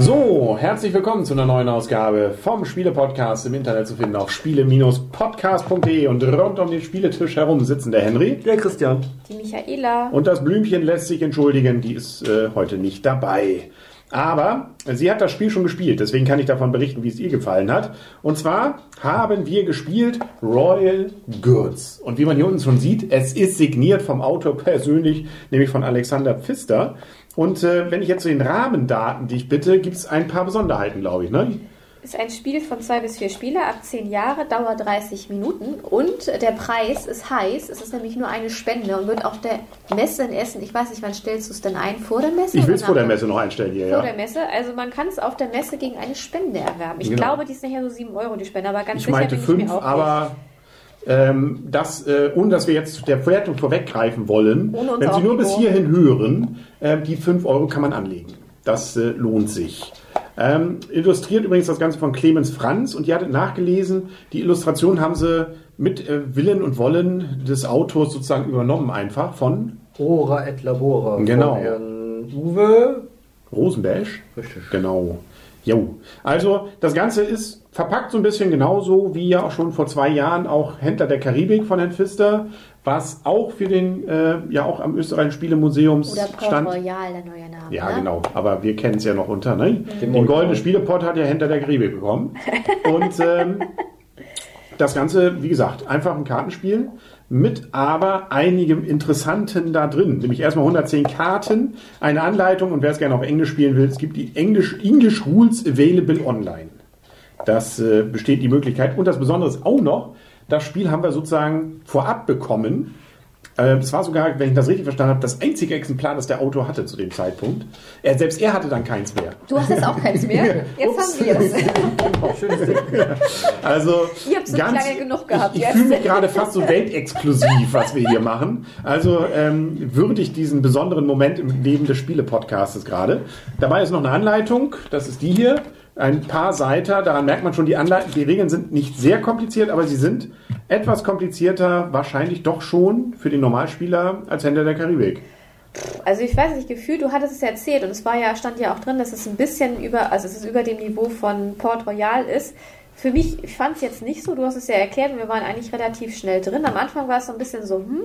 So, herzlich willkommen zu einer neuen Ausgabe vom Spiele-Podcast im Internet zu finden auf spiele-podcast.de und rund um den Spieletisch herum sitzen der Henry Der Christian. Die Michaela. und das Blümchen lässt sich entschuldigen, die ist äh, heute nicht dabei. Aber sie hat das Spiel schon gespielt, deswegen kann ich davon berichten, wie es ihr gefallen hat. Und zwar haben wir gespielt Royal Goods. Und wie man hier unten schon sieht, es ist signiert vom Autor persönlich, nämlich von Alexander Pfister. Und äh, wenn ich jetzt zu den Rahmendaten dich bitte, gibt es ein paar Besonderheiten, glaube ich. Ne? Ist ein Spiel von zwei bis vier Spieler ab zehn Jahre, Dauer 30 Minuten und der Preis ist heiß. Es ist nämlich nur eine Spende und wird auf der Messe in Essen, ich weiß nicht, wann stellst du es denn ein? Vor der Messe? Ich will es vor der Messe noch einstellen hier, Vor ja. der Messe. Also man kann es auf der Messe gegen eine Spende erwerben. Ich Genau. glaube, die ist nachher so 7 Euro die Spende, aber ganz Ich sicher meinte bin ich fünf, mir auch aber ähm, das, äh, ohne dass wir jetzt der Wertung vorweggreifen wollen, wenn Sie nur bis hierhin hören, ähm, die 5 Euro kann man anlegen. Das äh, lohnt sich. Ähm, illustriert übrigens das Ganze von Clemens Franz und ihr hattet nachgelesen, die Illustration haben sie mit äh, Willen und Wollen des Autors sozusagen übernommen einfach von Ora et Labora. Genau. Von Herrn Uwe. Rosenberg. Richtig. Genau. Jo. Also das Ganze ist verpackt so ein bisschen genauso wie ja auch schon vor zwei Jahren auch Händler der Karibik von Herrn Pfister, was auch für den äh, ja auch am österreichischen Spielemuseums Oder Port stand. Royal, der neue Name. Ja, ne? genau. Aber wir kennen es ja noch unter. Ne? Den, Mond. goldenen Spielepot hat ja Händler der Karibik bekommen. Und ähm, das Ganze, wie gesagt, einfach ein Kartenspiel mit aber einigem Interessanten da drin. Nämlich erstmal 110 Karten, eine Anleitung und wer es gerne auf Englisch spielen will, es gibt die English, English Rules Available Online. Das äh, besteht die Möglichkeit. Und das Besondere ist auch noch, das Spiel haben wir sozusagen vorab bekommen. Äh, Es war sogar, wenn ich das richtig verstanden habe, das einzige Exemplar, das der Autor hatte zu dem Zeitpunkt. Er, selbst er hatte dann keins mehr. Du hast jetzt auch keins mehr. Jetzt haben wir es. Schönes Ding. Also Ihr habt's nicht lange genug gehabt Ich, ich fühle mich gerade fast so weltexklusiv, was wir hier machen. Also ähm, würdigt diesen besonderen Moment im Leben des Spiele-Podcastes gerade. Dabei ist noch eine Anleitung, das ist die hier. Ein paar Seiten, daran merkt man schon, die, Anleitung, die Regeln sind nicht sehr kompliziert, aber sie sind etwas komplizierter, wahrscheinlich doch schon für den Normalspieler als Händler der Karibik. Also ich weiß nicht, Gefühl, du hattest es erzählt und es war ja, stand ja auch drin, dass es ein bisschen über, also es ist über dem Niveau von Port Royal ist. Für mich, ich fand es jetzt nicht so, du hast es ja erklärt und wir waren eigentlich relativ schnell drin. Am Anfang war es so ein bisschen so, hm,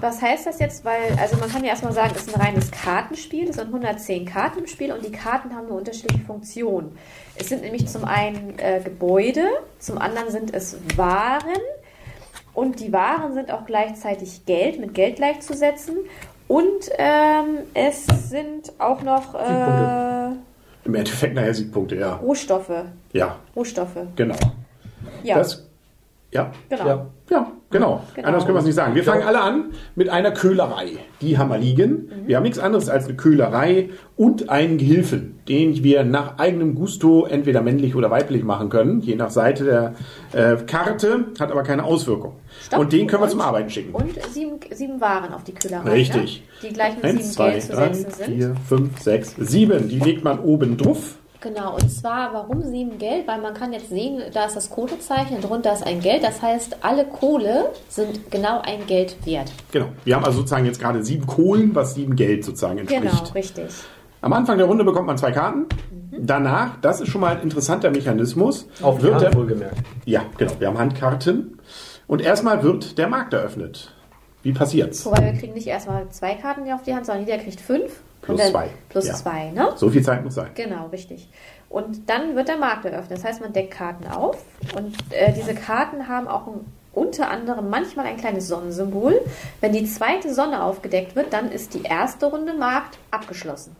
was heißt das jetzt? Weil, also man kann ja erstmal sagen, es ist ein reines Kartenspiel, es sind 110 Karten im Spiel und die Karten haben eine unterschiedliche Funktion. Es sind nämlich zum einen äh, Gebäude, zum anderen sind es Waren und die Waren sind auch gleichzeitig Geld, mit Geld gleichzusetzen. Und ähm, es sind auch noch äh. Im Endeffekt nachher Siegpunkte, ja. Rohstoffe. Ja, Rohstoffe. genau. Ja, Das, ja, genau. Ja. Ja, genau. Genau. Anders können wir es nicht sagen. Wir fangen alle an mit einer Köhlerei. Die haben wir liegen. Wir haben nichts anderes als eine Köhlerei und einen Gehilfen, den wir nach eigenem Gusto entweder männlich oder weiblich machen können, je nach Seite der äh, Karte, hat aber keine Auswirkung. Stopp. Und den können wir Und- zum Arbeiten schicken. Und sieben, sieben Waren auf die Kühlerei. Richtig. Ne? Die gleich mit Eins, sieben zwei, Geld zu drei, setzen sind. vier, fünf, sechs, sieben. Die legt man oben drauf. Genau, und zwar warum sieben Geld? Weil man kann jetzt sehen, da ist das Kohlezeichen, drunter ist ein Geld. Das heißt, alle Kohle sind genau ein Geld wert. Genau. Wir haben also sozusagen jetzt gerade sieben Kohlen, was sieben Geld sozusagen entspricht. Genau, richtig. Am Anfang der Runde bekommt man zwei Karten. Danach, das ist schon mal ein interessanter Mechanismus, Auf wird Hand der, wohlgemerkt. ja, genau, wir haben Handkarten und erstmal wird der Markt eröffnet. Wie passiert's? Wobei wir kriegen nicht erstmal zwei Karten auf die Hand, sondern jeder kriegt fünf. Plus dann- zwei. Plus Ja. zwei, ne? So viel Zeit muss sein. Genau, richtig. Und dann wird der Markt eröffnet. Das heißt, man deckt Karten auf und äh, diese Karten haben auch ein, unter anderem manchmal ein kleines Sonnensymbol. Wenn die zweite Sonne aufgedeckt wird, dann ist die erste Runde Markt abgeschlossen.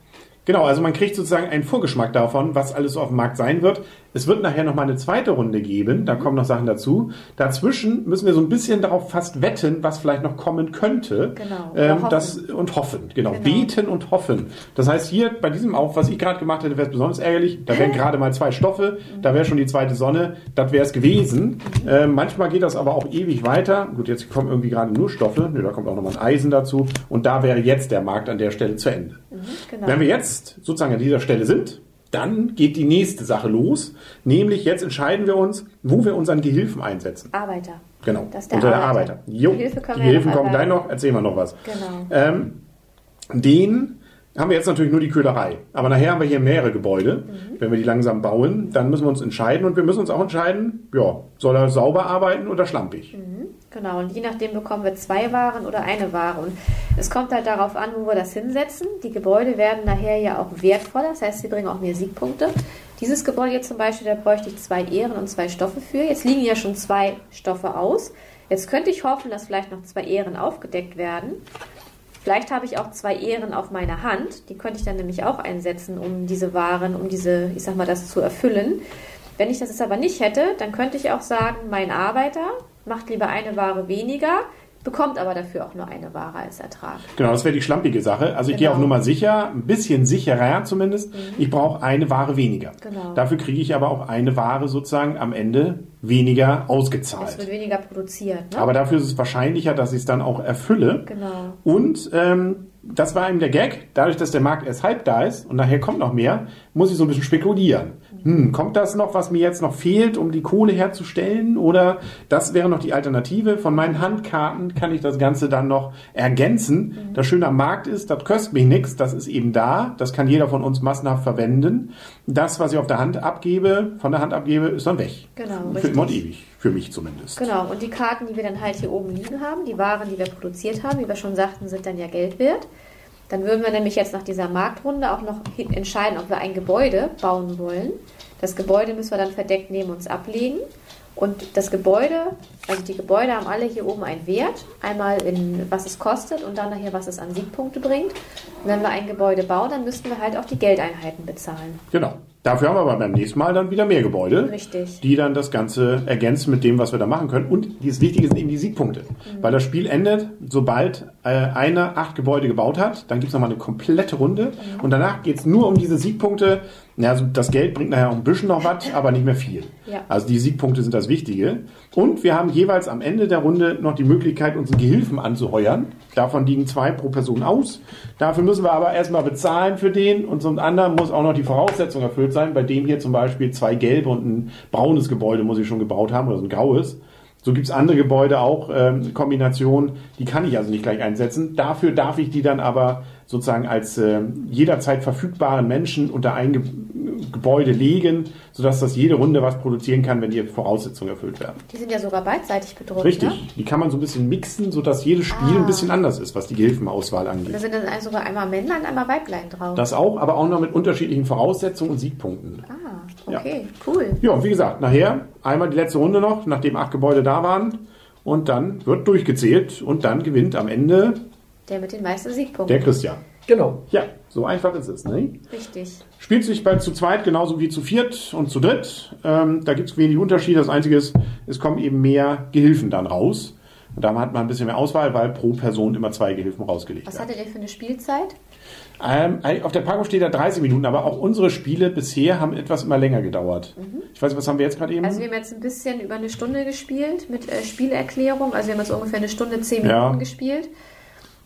Genau, also man kriegt sozusagen einen Vorgeschmack davon, was alles so auf dem Markt sein wird. Es wird nachher noch mal eine zweite Runde geben, da kommen noch Sachen dazu. Dazwischen müssen wir so ein bisschen darauf fast wetten, was vielleicht noch kommen könnte. Genau, Ähm, hoffen. das, und hoffen, genau. Genau. Beten und hoffen. Das heißt, hier bei diesem auch, was ich gerade gemacht hätte, wäre es besonders ärgerlich. Da wären gerade mal zwei Stoffe, da wäre schon die zweite Sonne, das wäre es gewesen. Ähm, manchmal geht das aber auch ewig weiter. Gut, jetzt kommen irgendwie gerade nur Stoffe. Nö, da kommt auch nochmal ein Eisen dazu. Und da wäre jetzt der Markt an der Stelle zu Ende. Genau. Wenn wir jetzt sozusagen an dieser Stelle sind, dann geht die nächste Sache los. Nämlich jetzt entscheiden wir uns, wo wir unseren Gehilfen einsetzen. Arbeiter. Genau, Das der unter der Arbeiter. Arbeiter. Jo, die ja Gehilfen noch kommen gleich noch. Erzählen wir noch was. Genau. Ähm, den haben wir jetzt natürlich nur die Köhlerei. Aber nachher haben wir hier mehrere Gebäude. Mhm. Wenn wir die langsam bauen, dann müssen wir uns entscheiden. Und wir müssen uns auch entscheiden, ja, soll er sauber arbeiten oder schlampig? Genau, und je nachdem bekommen wir zwei Waren oder eine Ware. Und es kommt halt darauf an, wo wir das hinsetzen. Die Gebäude werden nachher ja auch wertvoller, das heißt, sie bringen auch mehr Siegpunkte. Dieses Gebäude jetzt zum Beispiel, da bräuchte ich zwei Ehren und zwei Stoffe für. Jetzt liegen ja schon zwei Stoffe aus. Jetzt könnte ich hoffen, dass vielleicht noch zwei Ehren aufgedeckt werden. Vielleicht habe ich auch zwei Ehren auf meiner Hand. Die könnte ich dann nämlich auch einsetzen, um diese Waren, um diese, ich sag mal, das zu erfüllen. Wenn ich das jetzt aber nicht hätte, dann könnte ich auch sagen, mein Arbeiter macht lieber eine Ware weniger, bekommt aber dafür auch nur eine Ware als Ertrag. Genau, das wäre die schlampige Sache. Also ich gehe Genau. Mhm. auf Nummer sicher, ein bisschen sicherer zumindest. Ich brauche eine Ware weniger. Genau. Dafür kriege ich aber auch eine Ware sozusagen am Ende weniger Es ausgezahlt. wird weniger produziert. Ne? Aber dafür ist es wahrscheinlicher, dass ich es dann auch erfülle. genau. Und ähm, das war eben der Gag. Dadurch, dass der Markt erst halb da ist und nachher kommt noch mehr, muss ich so ein bisschen spekulieren. Hm, kommt das noch, was mir jetzt noch fehlt, um die Kohle herzustellen? Oder das wäre noch die Alternative. Von meinen Handkarten kann ich das Ganze dann noch ergänzen. Das Schöne am Markt ist, das kostet mich nichts. Das ist eben da. Das kann jeder von uns massenhaft verwenden. Das, was ich auf der Hand abgebe, von der Hand abgebe, ist dann weg. Genau, Für immer und ewig. Für mich zumindest. Genau, und die Karten, die wir dann halt hier oben liegen haben, die Waren, die wir produziert haben, wie wir schon sagten, sind dann ja Geld wert. Dann würden wir nämlich jetzt nach dieser Marktrunde auch noch entscheiden, ob wir ein Gebäude bauen wollen. Das Gebäude müssen wir dann verdeckt neben uns ablegen. Und das Gebäude, also die Gebäude haben alle hier oben einen Wert. Einmal in was es kostet und dann nachher, was es an Siegpunkte bringt. Und wenn wir ein Gebäude bauen, dann müssten wir halt auch die Geldeinheiten bezahlen. Genau. Dafür haben wir aber beim nächsten Mal dann wieder mehr Gebäude. Richtig. die dann das Ganze ergänzen mit dem, was wir da machen können. Und das Wichtige sind eben die Siegpunkte. Weil das Spiel endet, sobald äh, einer acht Gebäude gebaut hat, dann gibt es nochmal eine komplette Runde. Und danach geht es nur um diese Siegpunkte. Ja, also das Geld bringt nachher auch ein bisschen noch was, aber nicht mehr viel. Ja. Also die Siegpunkte sind das Wichtige. Und wir haben jeweils am Ende der Runde noch die Möglichkeit, unseren Gehilfen anzuheuern. Davon liegen zwei pro Person aus. Dafür müssen wir aber erstmal bezahlen für den und zum anderen muss auch noch die Voraussetzung erfüllt sein. Bei dem hier zum Beispiel zwei gelbe und ein braunes Gebäude muss ich schon gebaut haben oder so ein graues. So gibt es andere Gebäude auch, ähm, Kombinationen, die kann ich also nicht gleich einsetzen. Dafür darf ich die dann aber sozusagen als äh, jederzeit verfügbaren Menschen unter ein Ge Gebäude legen, sodass das jede Runde was produzieren kann, wenn die Voraussetzungen erfüllt werden. Die sind ja sogar beidseitig bedruckt. Richtig. Ne? Die kann man so ein bisschen mixen, sodass jedes Spiel Ah. ein bisschen anders ist, was die Gehilfenauswahl Da angeht. sind dann sogar einmal Männlein und einmal Weiblein drauf. Das auch, aber auch noch mit unterschiedlichen Voraussetzungen und Siegpunkten. ah, okay, cool. Ja, und wie gesagt, nachher einmal die letzte Runde noch, nachdem acht Gebäude da waren. Und dann wird durchgezählt und dann gewinnt am Ende Der mit den meisten Siegpunkten. der Christian. Genau. Ja, so einfach ist es. Ne? Richtig. Spielt sich bei zu zweit genauso wie zu viert und zu dritt. Ähm, da gibt es wenig Unterschiede. Das Einzige ist, es kommen eben mehr Gehilfen dann raus. Und da hat man ein bisschen mehr Auswahl, weil pro Person immer zwei Gehilfen rausgelegt Was werden. hattet ihr für eine Spielzeit? Ähm, auf der Packung steht da 30 Minuten, aber auch unsere Spiele bisher haben etwas immer länger gedauert. Ich weiß nicht, was haben wir jetzt gerade eben? Also wir haben jetzt ein bisschen über eine Stunde gespielt mit äh, Spielerklärung. Also wir haben jetzt ungefähr eine Stunde, zehn Ja. Minuten gespielt.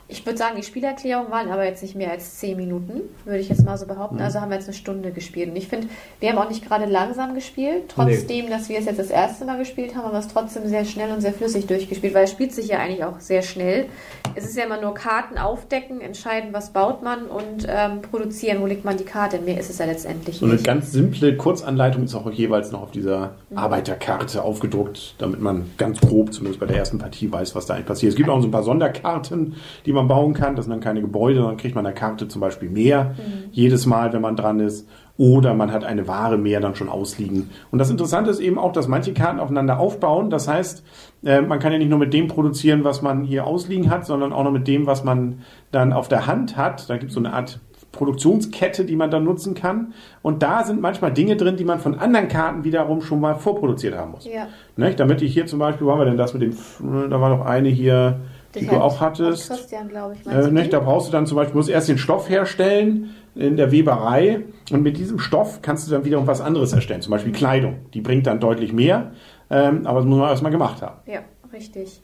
Ich würde sagen, die Spielerklärungen waren aber jetzt nicht mehr als zehn Minuten, würde ich jetzt mal so Mhm. behaupten. Also haben wir jetzt eine Stunde gespielt. Und ich finde, wir haben auch nicht gerade langsam gespielt. Trotzdem, dass wir es jetzt das erste Mal gespielt haben, haben wir es trotzdem sehr schnell und sehr flüssig durchgespielt, weil es spielt sich ja eigentlich auch sehr schnell. Es ist ja immer nur Karten aufdecken, entscheiden, was baut man und ähm, produzieren, wo legt man die Karte. Mehr ist es ja letztendlich so eine nicht. ganz simple Kurzanleitung ist auch jeweils noch auf dieser Arbeiterkarte aufgedruckt, damit man ganz grob, zumindest bei der ersten Partie, weiß, was da eigentlich passiert. Es gibt auch so ein paar Sonderkarten, die man bauen kann. Das sind dann keine Gebäude, sondern kriegt man eine Karte zum Beispiel mehr jedes Mal, wenn man dran ist. Oder man hat eine Ware mehr dann schon ausliegen. Und das Interessante ist eben auch, dass manche Karten aufeinander aufbauen. Das heißt, äh, man kann ja nicht nur mit dem produzieren, was man hier ausliegen hat, sondern auch noch mit dem, was man dann auf der Hand hat. Da gibt es so eine Art Produktionskette, die man dann nutzen kann. Und da sind manchmal Dinge drin, die man von anderen Karten wiederum schon mal vorproduziert haben muss. Ja. Nicht? Damit ich hier zum Beispiel, wo haben wir denn das mit dem, da war noch eine hier, die du auch hattest. hat Christian, glaube ich. Äh, nicht? Da brauchst du dann zum Beispiel, musst erst den Stoff herstellen in der Weberei und mit diesem Stoff kannst du dann wiederum was anderes erstellen, zum Beispiel Kleidung. Die bringt dann deutlich mehr, ähm, aber das muss man erstmal gemacht haben. Ja, richtig.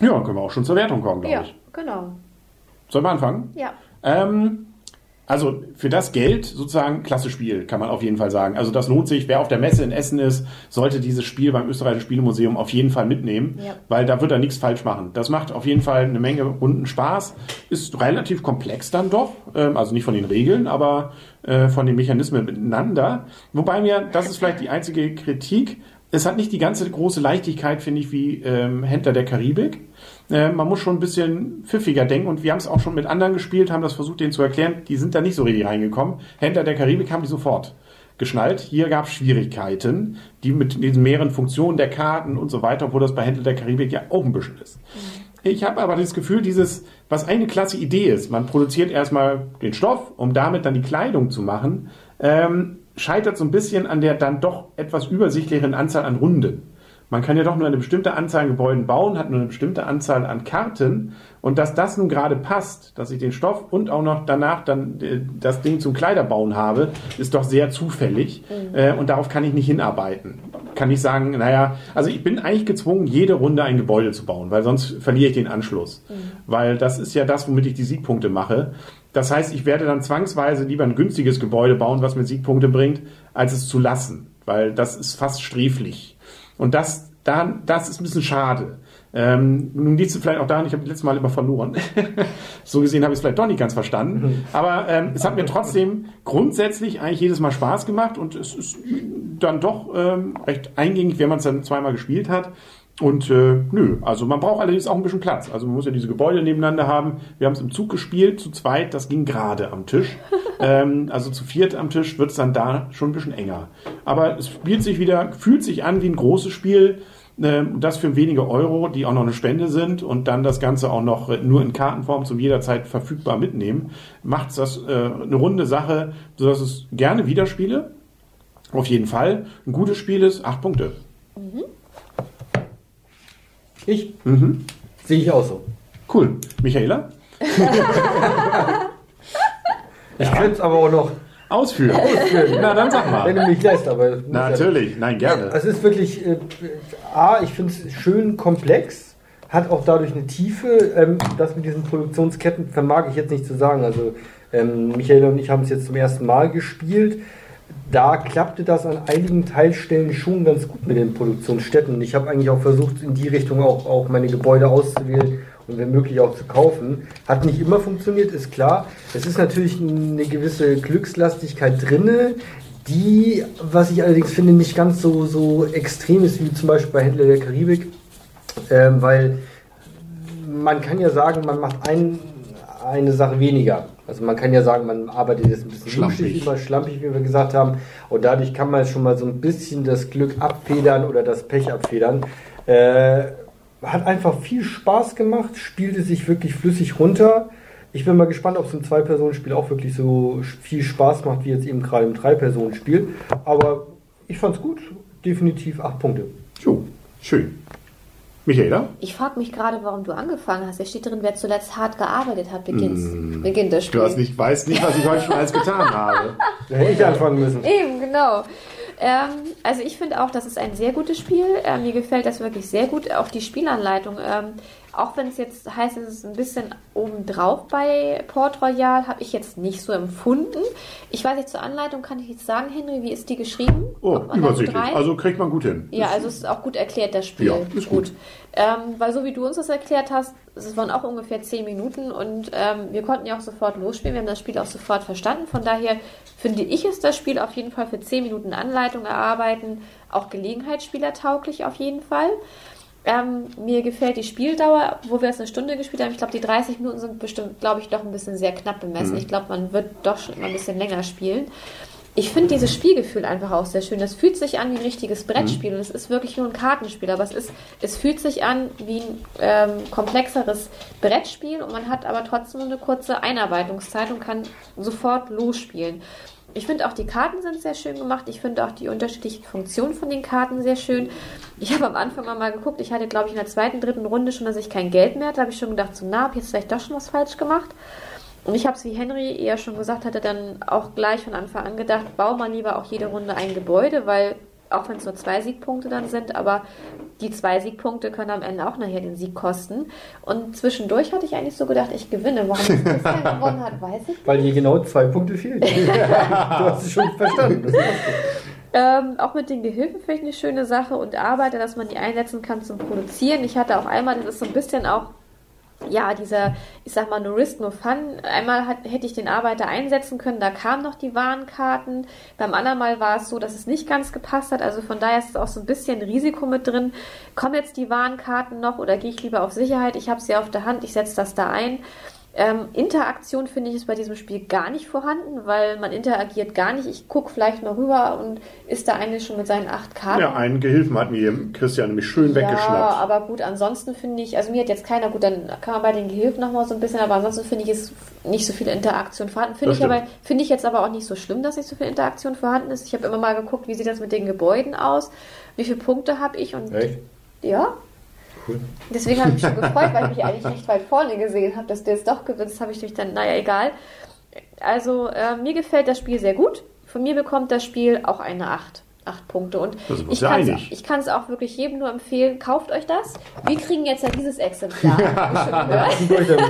Ja, dann können wir auch schon zur Wertung kommen, glaube Ja, ich. genau. Sollen wir anfangen? Ja. Ähm, also für das Geld sozusagen klasse Spiel, kann man auf jeden Fall sagen. Also das lohnt sich. Wer auf der Messe in Essen ist, sollte dieses Spiel beim Österreichischen Spielemuseum auf jeden Fall mitnehmen, Ja. weil da wird er nichts falsch machen. Das macht auf jeden Fall eine Menge runden Spaß. Ist relativ komplex dann doch, ähm, also nicht von den Regeln, aber äh, von den Mechanismen miteinander. Wobei mir, das ist vielleicht die einzige Kritik, es hat nicht die ganze große Leichtigkeit, finde ich, wie ähm, Händler der Karibik. Äh, man muss schon ein bisschen pfiffiger denken und wir haben es auch schon mit anderen gespielt, haben das versucht, denen zu erklären. Die sind da nicht so richtig reingekommen. Händler der Karibik haben die sofort geschnallt. Hier gab es Schwierigkeiten, die mit diesen mehreren Funktionen der Karten und so weiter, obwohl das bei Händler der Karibik ja auch ein bisschen ist. Ich habe aber das Gefühl, dieses, was eine klasse Idee ist, man produziert erstmal den Stoff, um damit dann die Kleidung zu machen, ähm, scheitert so ein bisschen an der dann doch etwas übersichtlicheren Anzahl an Runden. Man kann ja doch nur eine bestimmte Anzahl an Gebäuden bauen, hat nur eine bestimmte Anzahl an Karten. Und dass das nun gerade passt, dass ich den Stoff und auch noch danach dann äh, das Ding zum Kleiderbauen habe, ist doch sehr zufällig. Äh, und darauf kann ich nicht hinarbeiten. Kann ich sagen, naja, also ich bin eigentlich gezwungen, jede Runde ein Gebäude zu bauen, weil sonst verliere ich den Anschluss. Weil das ist ja das, womit ich die Siegpunkte mache. Das heißt, ich werde dann zwangsweise lieber ein günstiges Gebäude bauen, was mir Siegpunkte bringt, als es zu lassen. Weil das ist fast sträflich. Und das, da, das ist ein bisschen schade. Ähm, nun liegt es vielleicht auch daran, ich habe das letzte Mal immer verloren. so gesehen habe ich es vielleicht doch nicht ganz verstanden. Aber ähm, es hat mir trotzdem grundsätzlich eigentlich jedes Mal Spaß gemacht und es ist dann doch ähm, recht eingängig, wenn man es dann zweimal gespielt hat. Und äh, nö, also man braucht allerdings auch ein bisschen Platz. Also man muss ja diese Gebäude nebeneinander haben. Wir haben es im Zug gespielt, zu zweit, das ging gerade am Tisch. ähm, also zu viert am Tisch wird es dann da schon ein bisschen enger. Aber es spielt sich wieder, fühlt sich an wie ein großes Spiel. Ähm, das für wenige Euro, die auch noch eine Spende sind und dann das Ganze auch noch äh, nur in Kartenform zum jederzeit verfügbar mitnehmen, macht das äh, eine runde Sache, sodass es gerne wieder spiele. Auf jeden Fall. Ein gutes Spiel ist, acht Punkte. Ich Mhm. sehe ich auch so. Cool. Michaela? Ich könnte es aber auch noch Ausführen. ausführen, Na, dann sag wenn mal. du mich lässt. Aber ja- Natürlich. Nein, gerne. Es ist wirklich, äh, A, ich finde es schön komplex, hat auch dadurch eine Tiefe. Ähm, das mit diesen Produktionsketten vermag ich jetzt nicht zu sagen. Also ähm, Michael und ich haben es jetzt zum ersten Mal gespielt. Da klappte das an einigen Teilstellen schon ganz gut mit den Produktionsstätten. Ich habe eigentlich auch versucht, in die Richtung auch, auch meine Gebäude auszuwählen und wenn möglich auch zu kaufen. Hat nicht immer funktioniert, ist klar. Es ist natürlich eine gewisse Glückslastigkeit drinne, die, was ich allerdings finde, nicht ganz so, so extrem ist wie zum Beispiel bei Händler der Karibik, ähm, weil man kann ja sagen, man macht ein, eine Sache weniger. Also man kann ja sagen, man arbeitet jetzt ein bisschen Schlampig. immer schlampig, wie wir gesagt haben. Und dadurch kann man schon mal so ein bisschen das Glück abfedern oder das Pech abfedern. Äh, hat einfach viel Spaß gemacht, spielte sich wirklich flüssig runter. Ich bin mal gespannt, ob es im Zwei-Personen-Spiel auch wirklich so viel Spaß macht, wie jetzt eben gerade im Drei-Personen-Spiel. Aber ich fand's gut. Definitiv acht Punkte. Jo, schön. Michaela? Ich frage mich gerade, warum du angefangen hast. Da steht drin, wer zuletzt hart gearbeitet hat, beginnt, beginnt das Spiel. Du hast nicht, weißt nicht, was ich heute schon alles getan habe. Da hätte ich anfangen müssen. Eben, genau. Ähm, also ich finde auch, das ist ein sehr gutes Spiel. Ähm, mir gefällt das wirklich sehr gut. Auch die Spielanleitung. Ähm, auch wenn es jetzt heißt, es ist ein bisschen obendrauf bei Port Royal, habe ich jetzt nicht so empfunden. Ich weiß nicht, zur Anleitung kann ich jetzt sagen, Henry, wie ist die geschrieben? Oh, übersichtlich. Also kriegt man gut hin. Ja, also es ist auch gut erklärt, das Spiel. Ja, ist gut. Ähm, weil so wie du uns das erklärt hast, es waren auch ungefähr 10 Minuten und ähm, wir konnten ja auch sofort losspielen. Wir haben das Spiel auch sofort verstanden. Von daher finde ich es das Spiel auf jeden Fall für 10 Minuten Anleitung erarbeiten, auch Gelegenheitsspielertauglich auf jeden Fall. Ähm, mir gefällt die Spieldauer, wo wir es eine Stunde gespielt haben. Ich glaube, die 30 Minuten sind bestimmt, glaube ich, doch ein bisschen sehr knapp bemessen. Ich glaube, man wird doch schon mal ein bisschen länger spielen. ich finde dieses Spielgefühl einfach auch sehr schön. Das fühlt sich an wie ein richtiges Brettspiel und es ist wirklich nur ein Kartenspiel, aber es ist, es fühlt sich an wie ein ähm, komplexeres Brettspiel und man hat aber trotzdem eine kurze Einarbeitungszeit und kann sofort losspielen. Ich finde auch die Karten sind sehr schön gemacht. Ich finde auch die unterschiedlichen Funktionen von den Karten sehr schön. Ich habe am Anfang mal geguckt. Ich hatte, glaube ich, in der zweiten, dritten Runde schon, dass ich kein Geld mehr hatte. Da habe ich schon gedacht, so, na, hab ich jetzt vielleicht doch schon was falsch gemacht. Und ich habe es, wie Henry eher schon gesagt hatte, dann auch gleich von Anfang an gedacht, bau mal lieber auch jede Runde ein Gebäude, weil auch wenn es nur zwei Siegpunkte dann sind, aber die zwei Siegpunkte können am Ende auch nachher den Sieg kosten. Und zwischendurch hatte ich eigentlich so gedacht, ich gewinne. Warum es bisher gewonnen hat, weiß ich nicht. Weil hier genau zwei Punkte fehlen. du hast es schon verstanden. Ähm, auch mit den Gehilfen finde ich eine schöne Sache und Arbeiter, dass man die einsetzen kann zum Produzieren. Ich hatte auch einmal, das ist so ein bisschen auch ja, dieser, ich sag mal, No Risk, No Fun. Einmal hat, hätte ich den Arbeiter einsetzen können, da kamen noch die Warenkarten. Beim anderen Mal war es so, dass es nicht ganz gepasst hat. Also von daher ist es auch so ein bisschen Risiko mit drin. Kommen jetzt die Warenkarten noch oder gehe ich lieber auf Sicherheit? Ich habe sie auf der Hand, ich setze das da ein. Ähm, Interaktion finde ich ist bei diesem Spiel gar nicht vorhanden, weil man interagiert gar nicht. Ich gucke vielleicht mal rüber und ist da eine schon mit seinen acht Karten. Ja, einen Gehilfen hat mir Christian nämlich schön Ja, weggeschnappt. aber gut, ansonsten finde ich, also mir hat jetzt keiner, gut, dann kann man bei den Gehilfen nochmal so ein bisschen, aber ansonsten finde ich, ist nicht so viel Interaktion vorhanden. Finde ich, aber, finde ich jetzt aber auch nicht so schlimm, dass nicht so viel Interaktion vorhanden ist. Ich habe immer mal geguckt, wie sieht das mit den Gebäuden aus, wie viele Punkte habe ich und Echt? ja, Cool. Deswegen habe ich mich schon gefreut, weil ich mich eigentlich recht weit vorne gesehen habe, dass der es doch gewinnt. Das habe ich durch dann, naja, egal. Also, äh, mir gefällt das Spiel sehr gut. Von mir bekommt das Spiel auch eine 8. 8 Punkte. Und ich ja kann es auch wirklich jedem nur empfehlen, kauft euch das. Wir kriegen jetzt ja dieses Exemplar. Gehört.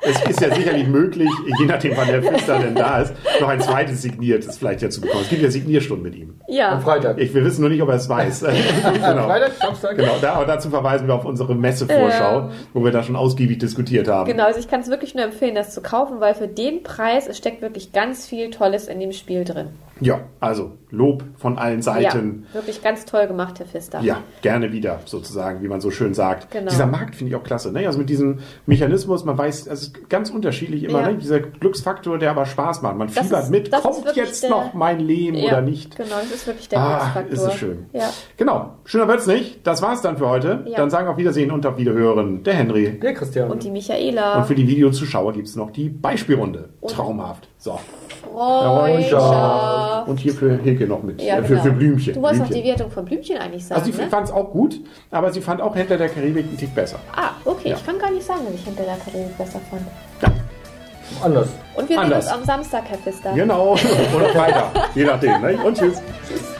Es ist ja sicherlich möglich, je nachdem, wann der Pfister denn da ist, noch ein zweites signiertes vielleicht ja zu bekommen. Es gibt ja Signierstunden mit ihm. Am ja, Freitag. Ich, wir wissen nur nicht, ob er es weiß. genau. Freitag, Samstag? Genau, da, aber dazu verweisen wir auf unsere Messevorschau, Ähm. wo wir da schon ausgiebig diskutiert haben. genau. Also ich kann es wirklich nur empfehlen, das zu kaufen, weil für den Preis, es steckt wirklich ganz viel Tolles in dem Spiel drin. Ja, also Lob von allen Seiten. Ja, wirklich ganz toll gemacht, Herr Pfister. Ja, gerne wieder, sozusagen, wie man so schön sagt. Genau. Dieser Markt finde ich auch klasse. Ne? Also mit diesem Mechanismus, man weiß, es ist ganz unterschiedlich immer, Ja. ne? dieser Glücksfaktor, der aber Spaß macht. Man Das fiebert ist- mit, kommt jetzt der- noch mein Leben Ja, oder nicht. Genau, das ist wirklich der Ah, Glücksfaktor. ist es schön. Ja. Genau, schöner wird's nicht. Das war's dann für heute. Ja. Dann sagen auf Wiedersehen und auf Wiederhören der Henry. Der Christian. Und die Michaela. Und für die Videozuschauer gibt's noch die Beispielrunde. Traumhaft. So. Freundschaft. Und hier für Hilke noch mit. Ja, äh, für, genau. für Blümchen. Du wolltest noch die Wertung von Blümchen eigentlich sagen, Also sie ne? fand es auch gut, aber sie fand auch Händler der Karibik einen Tick besser. Ah, okay. Ja. Ich kann gar nicht sagen, dass ich hinter der Karibik besser fand. Ja, Anders. Und wir Anders. sehen uns am Samstag, Herr Pfister. genau. Oder Freitag. Je nachdem. Ne? Und tschüss. Tschüss.